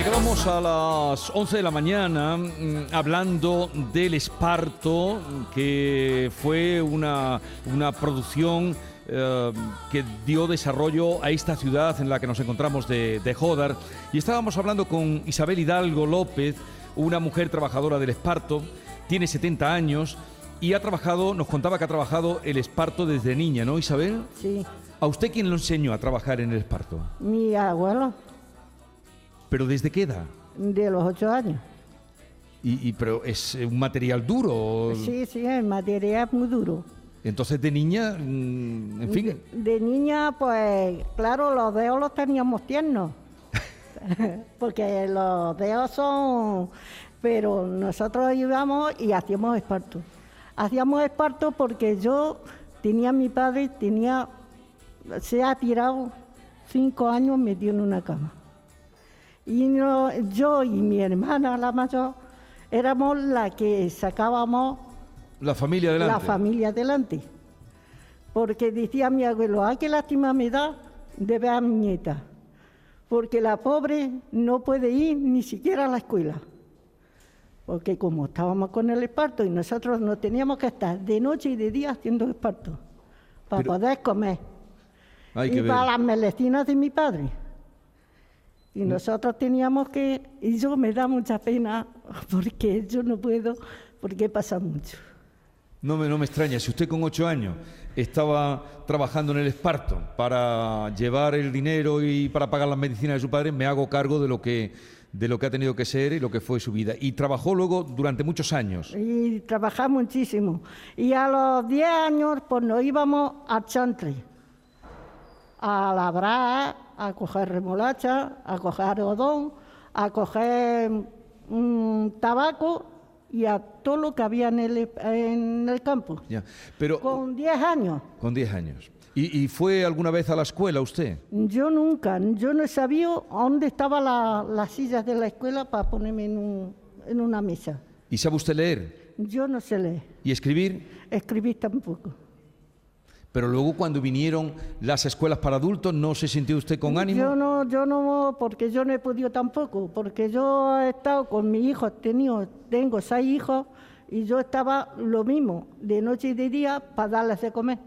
Llegábamos a las 11 de la mañana mm, hablando del Esparto, que fue una, una producción eh, que dio desarrollo a esta ciudad en la que nos encontramos de, de Jódar. Y estábamos hablando con Isabel Hidalgo López, una mujer trabajadora del Esparto, tiene 70 años y ha trabajado, nos contaba que ha trabajado el Esparto desde niña, ¿no, Isabel? Sí, ¿A usted quién lo enseñó a trabajar en el Esparto? mi abuelo, ¿Pero desde qué edad? de los ocho años. Y, y- pero es un material duro. Sí, sí, el material es muy duro. Entonces de niña, mm, en fin, De, de niña, pues, claro, los dedos los teníamos tiernos. Porque los dedos son... Pero nosotros íbamos y hacíamos esparto. Hacíamos esparto porque yo tenía mi padre, tenía... Se ha tirado cinco años metido en una cama. Y no- yo y mi hermana, la mayor, éramos la que sacábamos la familia adelante. la familia adelante. Porque decía mi abuelo, ay, qué lástima me da de ver a mi nieta. Porque la pobre no puede ir ni siquiera a la escuela. Porque como estábamos con el esparto y nosotros no teníamos que estar de noche y de día haciendo esparto para Pero- poder comer. Hay y que ver. para las melecinas de mi padre. Y nosotros teníamos que, y yo me da mucha pena porque yo no puedo, porque pasa mucho. No me, no me extraña, si usted con ocho años estaba trabajando en el Esparto para llevar el dinero y para pagar las medicinas de su padre, me hago cargo de lo que, de lo que ha tenido que ser y lo que fue su vida. Y trabajó luego durante muchos años. Y trabajamos muchísimo. Y a los 10 años, pues nos íbamos a Chantre, a labrar, a coger remolacha, a coger algodón, a coger mm, tabaco y a todo lo que había en el, en el campo. Ya. Pero con, Con 10 años. 10 años. ¿Y, y fue alguna vez a la escuela usted? Yo nunca, yo no sabía dónde estaban la- las sillas de la escuela para ponerme en, un- en una mesa. ¿Y sabe usted leer Yo no sé leer, y escribir? escribir tampoco. Pero luego cuando vinieron las escuelas para adultos, ¿no se sintió usted con ánimo? Yo no, yo no, porque yo no he podido tampoco, porque yo he estado con mi hijo, he tenido, tengo seis hijos, y yo estaba lo mismo, de noche y de día, para darles de comer,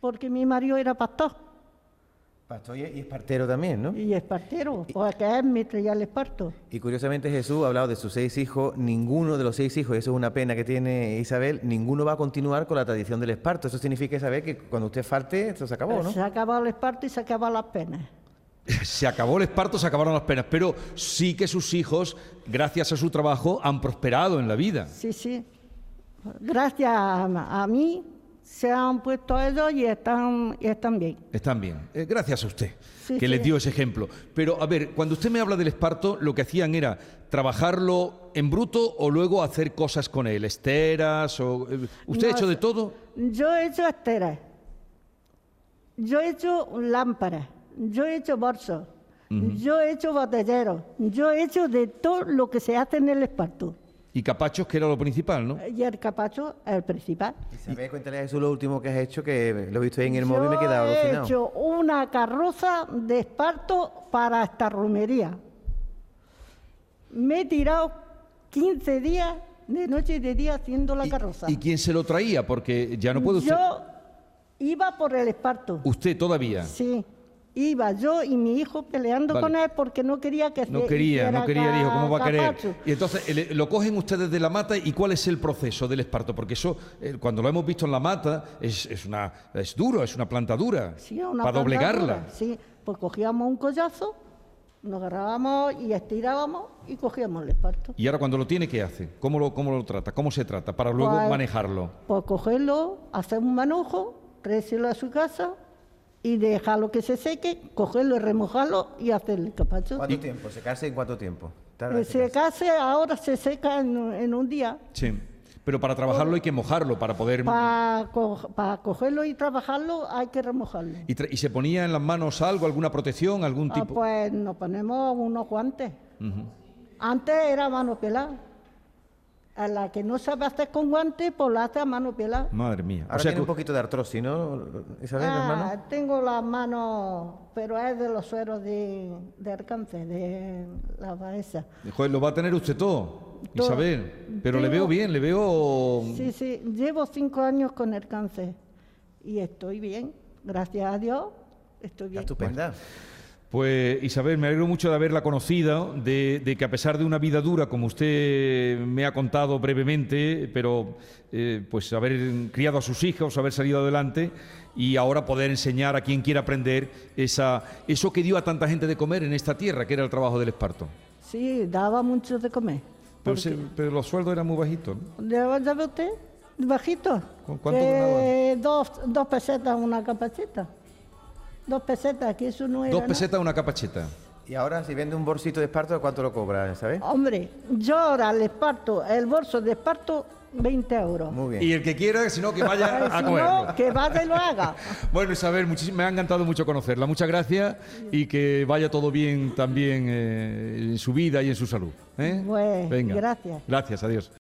porque mi marido era pastor Pastor y y es partero también, ¿no? y es partero, porque él me traía el esparto. Y curiosamente Jesús ha hablado de sus seis hijos, ninguno de los seis hijos, y eso es una pena que tiene Isabel, ninguno va a continuar con la tradición del esparto. Eso significa, Isabel, que cuando usted falte, esto se acabó, ¿no? Se acababa el esparto y se acababan las penas. Se acabó el esparto, se acabaron las penas, pero sí que sus hijos, gracias a su trabajo, han prosperado en la vida. Sí, sí. Gracias a, a mí se han puesto ellos y están, y están bien. Están bien. Eh, gracias a usted, Sí, que sí. les dio ese ejemplo. Pero, a ver, cuando usted me habla del esparto, lo que hacían era trabajarlo en bruto o luego hacer cosas con él, esteras o... eh, ¿Usted ha hecho de todo? Yo he hecho esteras, yo he hecho lámparas, yo he hecho bolsos, yo he hecho botelleros, yo he hecho de todo lo que se hace en el esparto. Y capachos, que era lo principal, ¿no? Y el capacho es el principal. Isabel, cuéntale a Jesús lo último que has hecho, que lo he visto ahí en el móvil y me he Yo quedado he alucinado. hecho una carroza de esparto para esta romería. Me he tirado 15 días de noche y de día haciendo la ¿Y- carroza. ¿Y, quién se lo traía? Porque ya no usted... Yo iba por el esparto. Usted todavía. Sí, iba yo y mi hijo peleando Vale. con él porque no quería que No se quería, no quería, dijo, ¿cómo va a querer? Y entonces lo cogen ustedes de la mata y ¿cuál es el proceso del esparto? Porque eso, eh, cuando lo hemos visto en la mata, es, es, una, es duro, es una planta dura. Sí, una para planta doblegarla. dura, Sí, pues cogíamos un collazo, nos agarrábamos y estirábamos y cogíamos el esparto. Y ahora cuando lo tiene, ¿qué hace? ¿Cómo lo, cómo lo trata? ¿Cómo se trata? Para luego Pues- manejarlo. Pues cogerlo, hacer un manojo, traérselo a su casa y dejarlo que se seque, cogerlo y remojarlo y hacer el capacho. ¿Cuánto tiempo? ¿Secarse en cuánto tiempo? Tarda secarse. case, ahora se seca en, en un día. Sí. Pero para trabajarlo hay que mojarlo para poder... Para cogerlo y trabajarlo hay que remojarlo. Y, tra- y se ponía en las manos algo, alguna protección, algún Ah, tipo... pues nos ponemos unos guantes. Antes era mano pelada. A la que no sabe hacer con guantes, pues la hace a mano pelada. Madre mía. Ahora o sea tiene que- un poquito de artrosis, ¿no, Isabel, hermano? Ah, tengo las manos, pero es de los sueros de, de alcance, de la cabeza. Joder, lo va a tener usted todo, Todo. Isabel. Pero le veo bien, le veo... Sí, sí, llevo cinco años con el cáncer y estoy bien, gracias a Dios, estoy bien. Estupenda. Pues Isabel, me alegro mucho de haberla conocido, de, de que a pesar de una vida dura, como usted me ha contado brevemente, pero eh, pues haber criado a sus hijos, haber salido adelante y ahora poder enseñar a quien quiera aprender esa, eso que dio a tanta gente de comer en esta tierra, que era el trabajo del esparto. Sí, daba mucho de comer. Pero, se- pero los sueldos eran muy bajitos. ¿no? ¿Ya ya ve usted? Bajito. ¿Cu- cuánto Que dos, dos pesetas una capacita. Dos pesetas, que eso no era Dos pesetas, una capacheta. Y ahora, si vende un bolsito de esparto, ¿a cuánto lo cobra, Isabel? Hombre, yo ahora le parto el bolso de esparto 20 euros. Muy bien. Y el que quiera, si no, que vaya a si no, que vaya y lo haga. Bueno, Isabel, me ha encantado mucho conocerla. Muchas gracias y que vaya todo bien también eh, en su vida y en su salud. ¿eh? Pues, Venga. gracias. Gracias, adiós.